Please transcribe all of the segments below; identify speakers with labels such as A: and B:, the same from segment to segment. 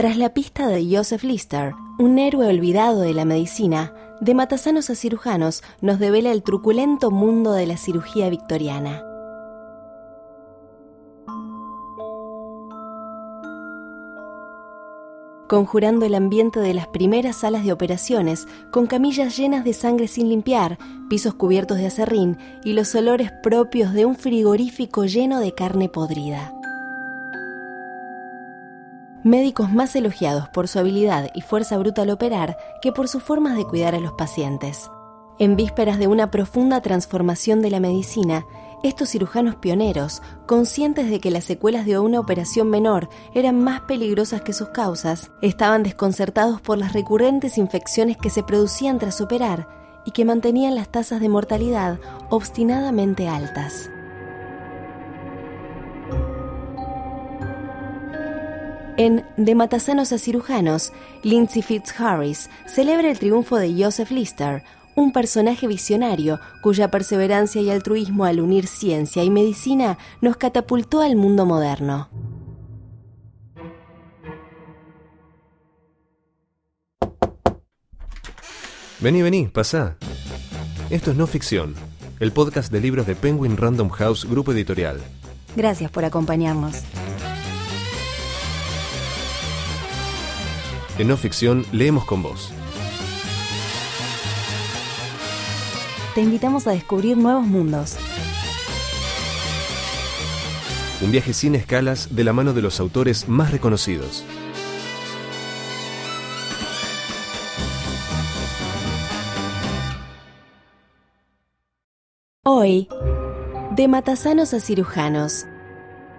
A: Tras la pista de Joseph Lister, un héroe olvidado de la medicina, de matasanos a cirujanos nos devela el truculento mundo de la cirugía victoriana. conjurando el ambiente de las primeras salas de operaciones, con camillas llenas de sangre sin limpiar, pisos cubiertos de acerrín y los olores propios de un frigorífico lleno de carne podrida. Médicos más elogiados por su habilidad y fuerza bruta al operar que por sus formas de cuidar a los pacientes. En vísperas de una profunda transformación de la medicina, estos cirujanos pioneros, conscientes de que las secuelas de una operación menor eran más peligrosas que sus causas, estaban desconcertados por las recurrentes infecciones que se producían tras operar y que mantenían las tasas de mortalidad obstinadamente altas. En De matasanos a cirujanos, Lindsay Fitzharris celebra el triunfo de Joseph Lister, un personaje visionario cuya perseverancia y altruismo al unir ciencia y medicina nos catapultó al mundo moderno.
B: Vení, vení, pasá. Esto es No Ficción, el podcast de libros de Penguin Random House Grupo Editorial.
A: Gracias por acompañarnos.
B: En No Ficción leemos con vos.
A: te invitamos a descubrir nuevos mundos.
B: Un viaje sin escalas de la mano de los autores más reconocidos.
A: Hoy, De Matasanos a Cirujanos,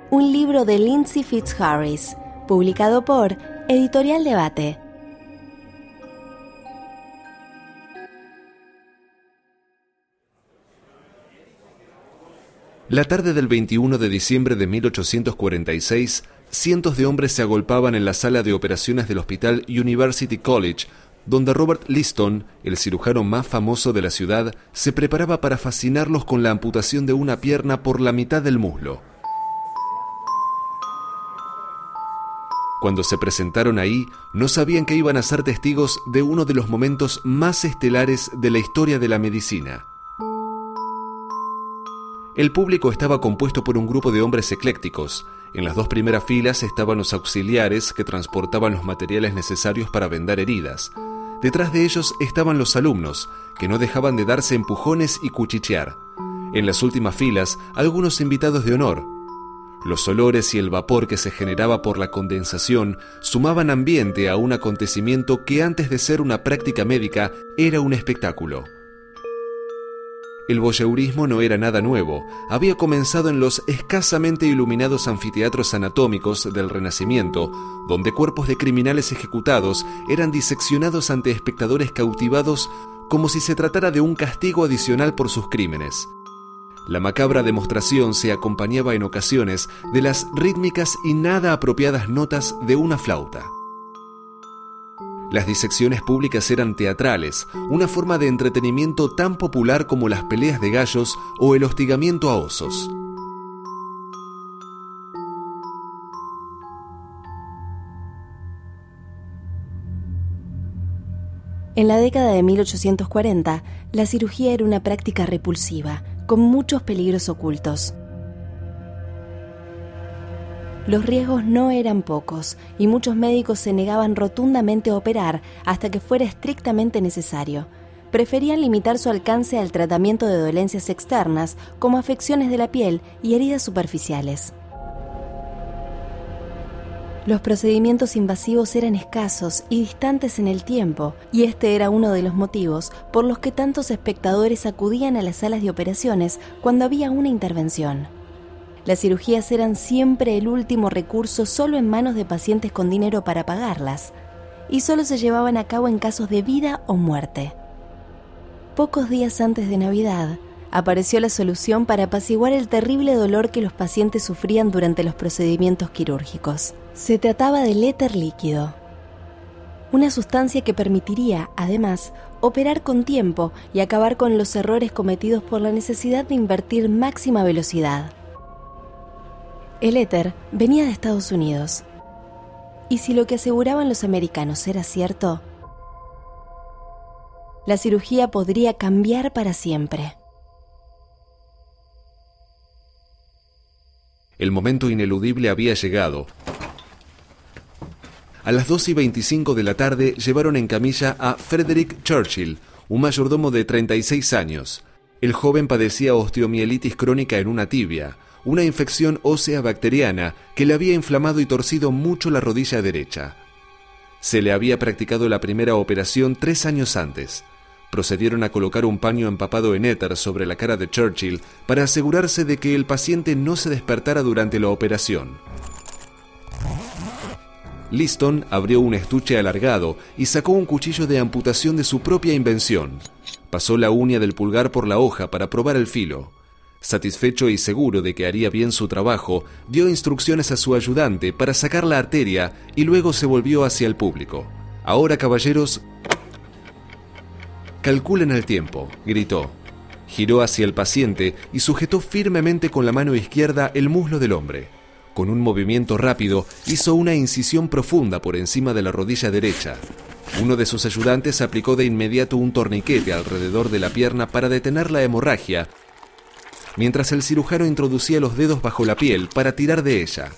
A: un libro de Lindsay Fitzharris, publicado por Editorial Debate.
B: La tarde del 21 de diciembre de 1846, cientos de hombres se agolpaban en la sala de operaciones del Hospital University College, donde Robert Liston, el cirujano más famoso de la ciudad, se preparaba para fascinarlos con la amputación de una pierna por la mitad del muslo. Cuando se presentaron ahí, no sabían que iban a ser testigos de uno de los momentos más estelares de la historia de la medicina. El público estaba compuesto por un grupo de hombres eclécticos. En las dos primeras filas estaban los auxiliares que transportaban los materiales necesarios para vendar heridas. Detrás de ellos estaban los alumnos, que no dejaban de darse empujones y cuchichear. En las últimas filas, algunos invitados de honor. Los olores y el vapor que se generaba por la condensación sumaban ambiente a un acontecimiento que antes de ser una práctica médica era un espectáculo. El voyeurismo no era nada nuevo, había comenzado en los escasamente iluminados anfiteatros anatómicos del Renacimiento, donde cuerpos de criminales ejecutados eran diseccionados ante espectadores cautivados como si se tratara de un castigo adicional por sus crímenes. La macabra demostración se acompañaba en ocasiones de las rítmicas y nada apropiadas notas de una flauta. Las disecciones públicas eran teatrales, una forma de entretenimiento tan popular como las peleas de gallos o el hostigamiento a osos.
A: En la década de 1840, la cirugía era una práctica repulsiva, con muchos peligros ocultos. Los riesgos no eran pocos y muchos médicos se negaban rotundamente a operar hasta que fuera estrictamente necesario. Preferían limitar su alcance al tratamiento de dolencias externas como afecciones de la piel y heridas superficiales. Los procedimientos invasivos eran escasos y distantes en el tiempo, y este era uno de los motivos por los que tantos espectadores acudían a las salas de operaciones cuando había una intervención. Las cirugías eran siempre el último recurso solo en manos de pacientes con dinero para pagarlas, y solo se llevaban a cabo en casos de vida o muerte. Pocos días antes de Navidad, apareció la solución para apaciguar el terrible dolor que los pacientes sufrían durante los procedimientos quirúrgicos. Se trataba del éter líquido, una sustancia que permitiría, además, operar con tiempo y acabar con los errores cometidos por la necesidad de invertir máxima velocidad. El éter venía de Estados Unidos. Y si lo que aseguraban los americanos era cierto, la cirugía podría cambiar para siempre.
B: El momento ineludible había llegado. A las 2 y 25 de la tarde llevaron en camilla a Frederick Churchill, un mayordomo de 36 años. El joven padecía osteomielitis crónica en una tibia, una infección ósea bacteriana que le había inflamado y torcido mucho la rodilla derecha. Se le había practicado la primera operación tres años antes. Procedieron a colocar un paño empapado en éter sobre la cara de Churchill para asegurarse de que el paciente no se despertara durante la operación. Liston abrió un estuche alargado y sacó un cuchillo de amputación de su propia invención. Pasó la uña del pulgar por la hoja para probar el filo. Satisfecho y seguro de que haría bien su trabajo, dio instrucciones a su ayudante para sacar la arteria y luego se volvió hacia el público. Ahora, caballeros, calculen el tiempo, gritó. Giró hacia el paciente y sujetó firmemente con la mano izquierda el muslo del hombre. Con un movimiento rápido, hizo una incisión profunda por encima de la rodilla derecha. Uno de sus ayudantes aplicó de inmediato un torniquete alrededor de la pierna para detener la hemorragia, mientras el cirujano introducía los dedos bajo la piel para tirar de ella.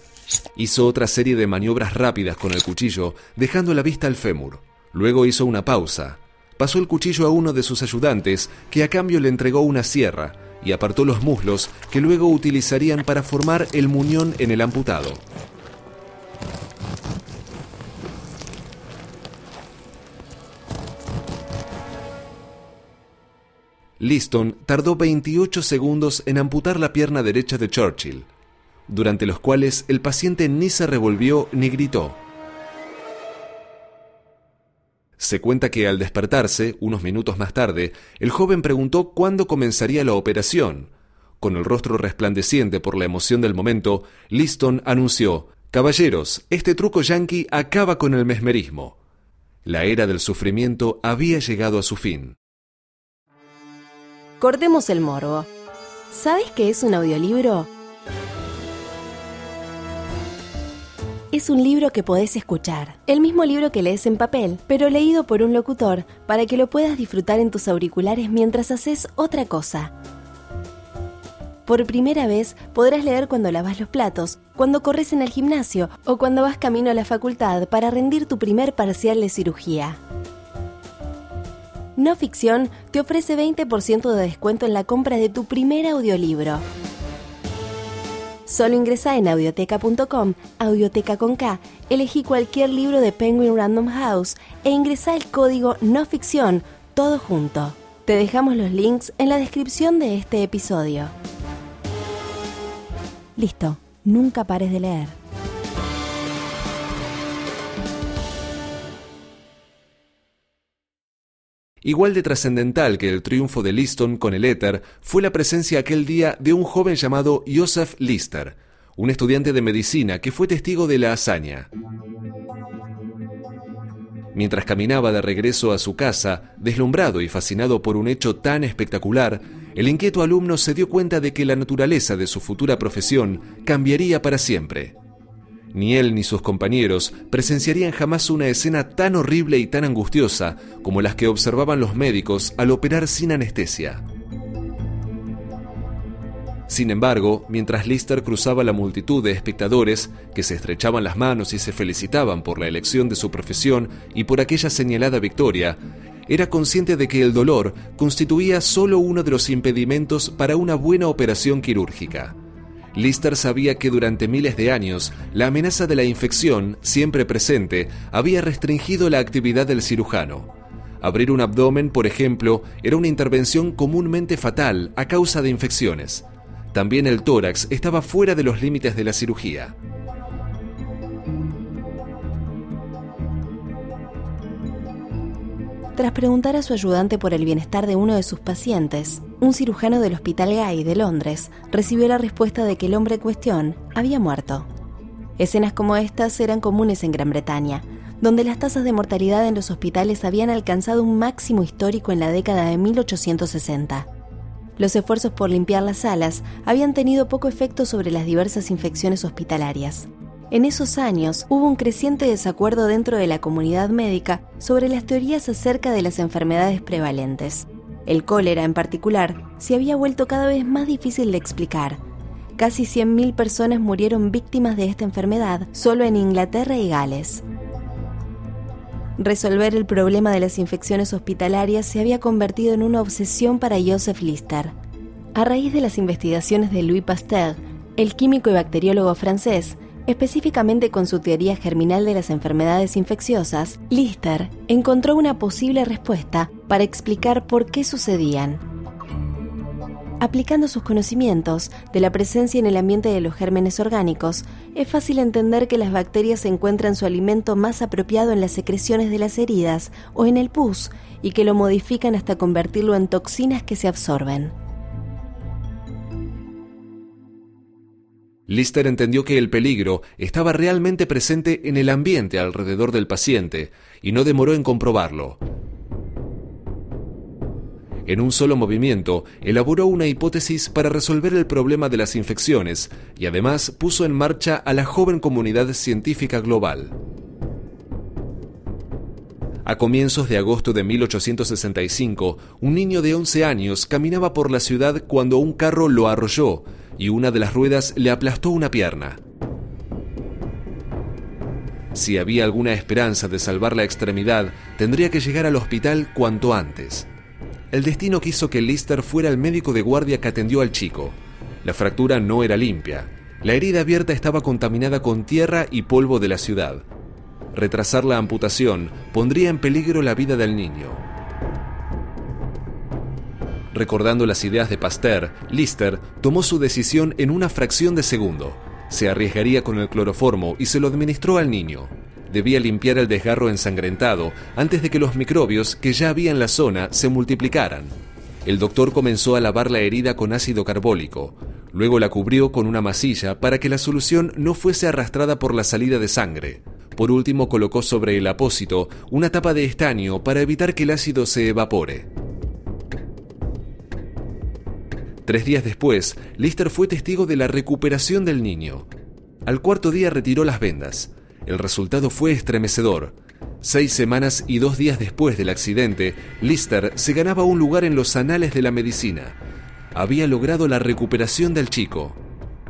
B: Hizo otra serie de maniobras rápidas con el cuchillo, dejando la vista al fémur. Luego hizo una pausa. Pasó el cuchillo a uno de sus ayudantes, que a cambio le entregó una sierra, y apartó los muslos que luego utilizarían para formar el muñón en el amputado. Liston tardó 28 segundos en amputar la pierna derecha de Churchill, durante los cuales el paciente ni se revolvió ni gritó. Se cuenta que al despertarse, unos minutos más tarde, el joven preguntó cuándo comenzaría la operación. Con el rostro resplandeciente por la emoción del momento, Liston anunció Caballeros, este truco yankee acaba con el mesmerismo. La era del sufrimiento había llegado a su fin.
A: Cortemos el morbo. ¿Sabes qué es un audiolibro? Es un libro que podés escuchar. El mismo libro que lees en papel, pero leído por un locutor para que lo puedas disfrutar en tus auriculares mientras haces otra cosa. Por primera vez podrás leer cuando lavas los platos, cuando corres en el gimnasio o cuando vas camino a la facultad para rendir tu primer parcial de cirugía. No Ficción te ofrece 20% de descuento en la compra de tu primer audiolibro. Solo ingresa en audioteca.com, audioteca con K, elegí cualquier libro de Penguin Random House e ingresa el código no ficción, todo junto. Te dejamos los links en la descripción de este episodio. Listo, nunca pares de leer.
B: Igual de trascendental que el triunfo de Liston con el éter fue la presencia aquel día de un joven llamado Joseph Lister, un estudiante de medicina que fue testigo de la hazaña. Mientras caminaba de regreso a su casa, deslumbrado y fascinado por un hecho tan espectacular, el inquieto alumno se dio cuenta de que la naturaleza de su futura profesión cambiaría para siempre. Ni él ni sus compañeros presenciarían jamás una escena tan horrible y tan angustiosa como las que observaban los médicos al operar sin anestesia. Sin embargo, mientras Lister cruzaba la multitud de espectadores que se estrechaban las manos y se felicitaban por la elección de su profesión y por aquella señalada victoria, era consciente de que el dolor constituía solo uno de los impedimentos para una buena operación quirúrgica. Lister sabía que durante miles de años la amenaza de la infección, siempre presente, había restringido la actividad del cirujano. Abrir un abdomen, por ejemplo, era una intervención comúnmente fatal a causa de infecciones. También el tórax estaba fuera de los límites de la cirugía.
A: Tras preguntar a su ayudante por el bienestar de uno de sus pacientes, un cirujano del Hospital Gay de Londres recibió la respuesta de que el hombre en cuestión había muerto. Escenas como estas eran comunes en Gran Bretaña, donde las tasas de mortalidad en los hospitales habían alcanzado un máximo histórico en la década de 1860. Los esfuerzos por limpiar las salas habían tenido poco efecto sobre las diversas infecciones hospitalarias. En esos años hubo un creciente desacuerdo dentro de la comunidad médica sobre las teorías acerca de las enfermedades prevalentes. El cólera en particular se había vuelto cada vez más difícil de explicar. Casi 100.000 personas murieron víctimas de esta enfermedad solo en Inglaterra y Gales. Resolver el problema de las infecciones hospitalarias se había convertido en una obsesión para Joseph Lister. A raíz de las investigaciones de Louis Pasteur, el químico y bacteriólogo francés, específicamente con su teoría germinal de las enfermedades infecciosas, Lister encontró una posible respuesta para explicar por qué sucedían. Aplicando sus conocimientos de la presencia en el ambiente de los gérmenes orgánicos, es fácil entender que las bacterias encuentran su alimento más apropiado en las secreciones de las heridas o en el pus y que lo modifican hasta convertirlo en toxinas que se absorben.
B: Lister entendió que el peligro estaba realmente presente en el ambiente alrededor del paciente y no demoró en comprobarlo. En un solo movimiento, elaboró una hipótesis para resolver el problema de las infecciones y además puso en marcha a la joven comunidad científica global. A comienzos de agosto de 1865, un niño de 11 años caminaba por la ciudad cuando un carro lo arrolló y una de las ruedas le aplastó una pierna. Si había alguna esperanza de salvar la extremidad, tendría que llegar al hospital cuanto antes. El destino quiso que Lister fuera el médico de guardia que atendió al chico. La fractura no era limpia. La herida abierta estaba contaminada con tierra y polvo de la ciudad. Retrasar la amputación pondría en peligro la vida del niño. Recordando las ideas de Pasteur, Lister tomó su decisión en una fracción de segundo. Se arriesgaría con el cloroformo y se lo administró al niño. Debía limpiar el desgarro ensangrentado antes de que los microbios que ya había en la zona se multiplicaran. El doctor comenzó a lavar la herida con ácido carbólico. Luego la cubrió con una masilla para que la solución no fuese arrastrada por la salida de sangre. Por último colocó sobre el apósito una tapa de estaño para evitar que el ácido se evapore. Tres días después, Lister fue testigo de la recuperación del niño. Al cuarto día retiró las vendas. El resultado fue estremecedor. Seis semanas y dos días después del accidente, Lister se ganaba un lugar en los anales de la medicina. Había logrado la recuperación del chico.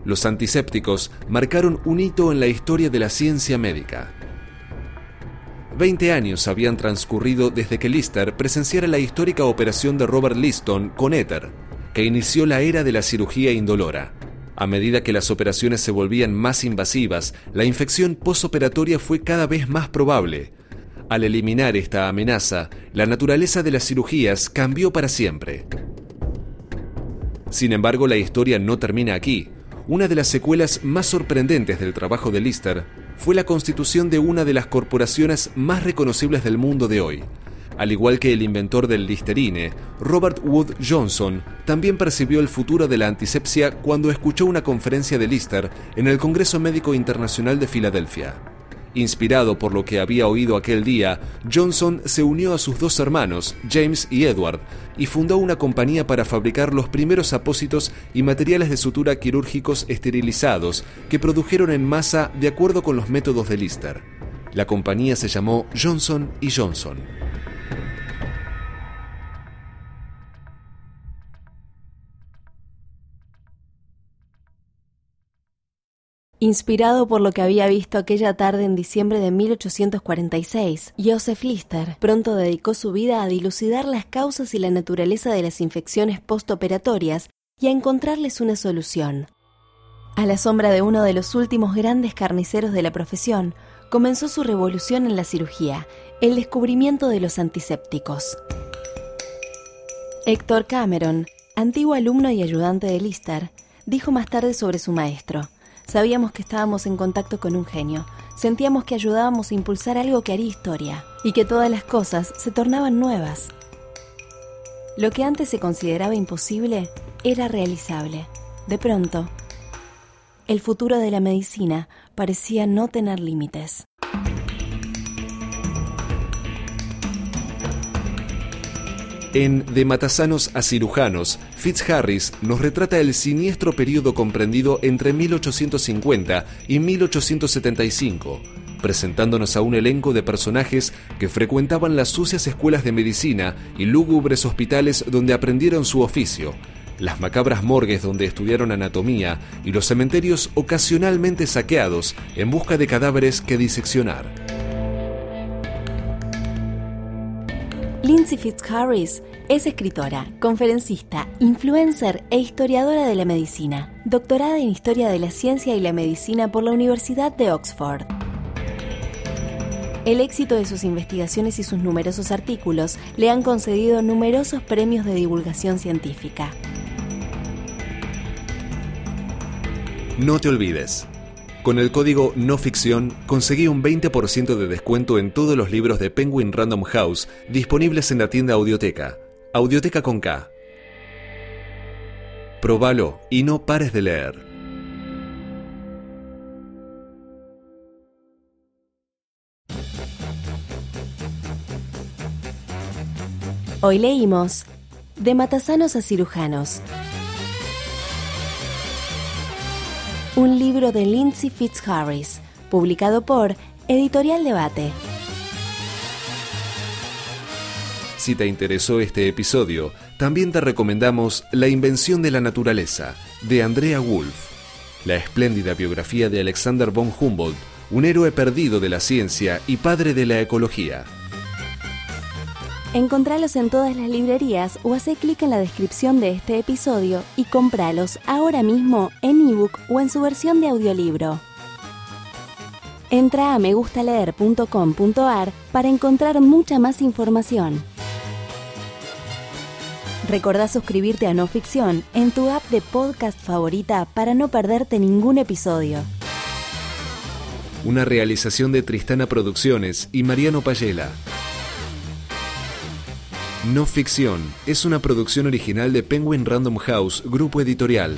B: Los antisépticos marcaron un hito en la historia de la ciencia médica. Veinte años habían transcurrido desde que Lister presenciara la histórica operación de Robert Liston con éter que inició la era de la cirugía indolora. A medida que las operaciones se volvían más invasivas, la infección posoperatoria fue cada vez más probable. Al eliminar esta amenaza, la naturaleza de las cirugías cambió para siempre. Sin embargo, la historia no termina aquí. Una de las secuelas más sorprendentes del trabajo de Lister fue la constitución de una de las corporaciones más reconocibles del mundo de hoy, al igual que el inventor del Listerine, Robert Wood Johnson también percibió el futuro de la antisepsia cuando escuchó una conferencia de Lister en el Congreso Médico Internacional de Filadelfia. Inspirado por lo que había oído aquel día, Johnson se unió a sus dos hermanos, James y Edward, y fundó una compañía para fabricar los primeros apósitos y materiales de sutura quirúrgicos esterilizados que produjeron en masa de acuerdo con los métodos de Lister. La compañía se llamó Johnson Johnson.
A: Inspirado por lo que había visto aquella tarde en diciembre de 1846, Joseph Lister pronto dedicó su vida a dilucidar las causas y la naturaleza de las infecciones postoperatorias y a encontrarles una solución. A la sombra de uno de los últimos grandes carniceros de la profesión, comenzó su revolución en la cirugía, el descubrimiento de los antisépticos. Héctor Cameron, antiguo alumno y ayudante de Lister, dijo más tarde sobre su maestro, Sabíamos que estábamos en contacto con un genio. Sentíamos que ayudábamos a impulsar algo que haría historia y que todas las cosas se tornaban nuevas. Lo que antes se consideraba imposible era realizable. De pronto, el futuro de la medicina parecía no tener límites.
B: En De Matasanos a Cirujanos, Fitzharris nos retrata el siniestro periodo comprendido entre 1850 y 1875, presentándonos a un elenco de personajes que frecuentaban las sucias escuelas de medicina y lúgubres hospitales donde aprendieron su oficio, las macabras morgues donde estudiaron anatomía y los cementerios ocasionalmente saqueados en busca de cadáveres que diseccionar.
A: Lindsay Fitzharris es escritora, conferencista, influencer e historiadora de la medicina, doctorada en Historia de la Ciencia y la Medicina por la Universidad de Oxford. El éxito de sus investigaciones y sus numerosos artículos le han concedido numerosos premios de divulgación científica.
B: No te olvides, con el código no ficción conseguí un 20% de descuento en todos los libros de Penguin Random House disponibles en la tienda Audioteca. Audioteca con K. Probalo y no pares de leer.
A: Hoy leímos De matasanos a cirujanos un libro de Lindsay Fitzharris, publicado por Editorial Debate.
B: Si te interesó este episodio, también te recomendamos La invención de la naturaleza, de Andrea Wolf, la espléndida biografía de Alexander von Humboldt, un héroe perdido de la ciencia y padre de la ecología.
A: Encontralos en todas las librerías o hace clic en la descripción de este episodio y cómpralos ahora mismo en ebook o en su versión de audiolibro. Entra a megustaleer.com.ar para encontrar mucha más información. Recordá suscribirte a No Ficción en tu app de podcast favorita para no perderte ningún episodio.
B: Una realización de Tristana Producciones y Mariano Payela. No Ficción es una producción original de Penguin Random House, grupo editorial.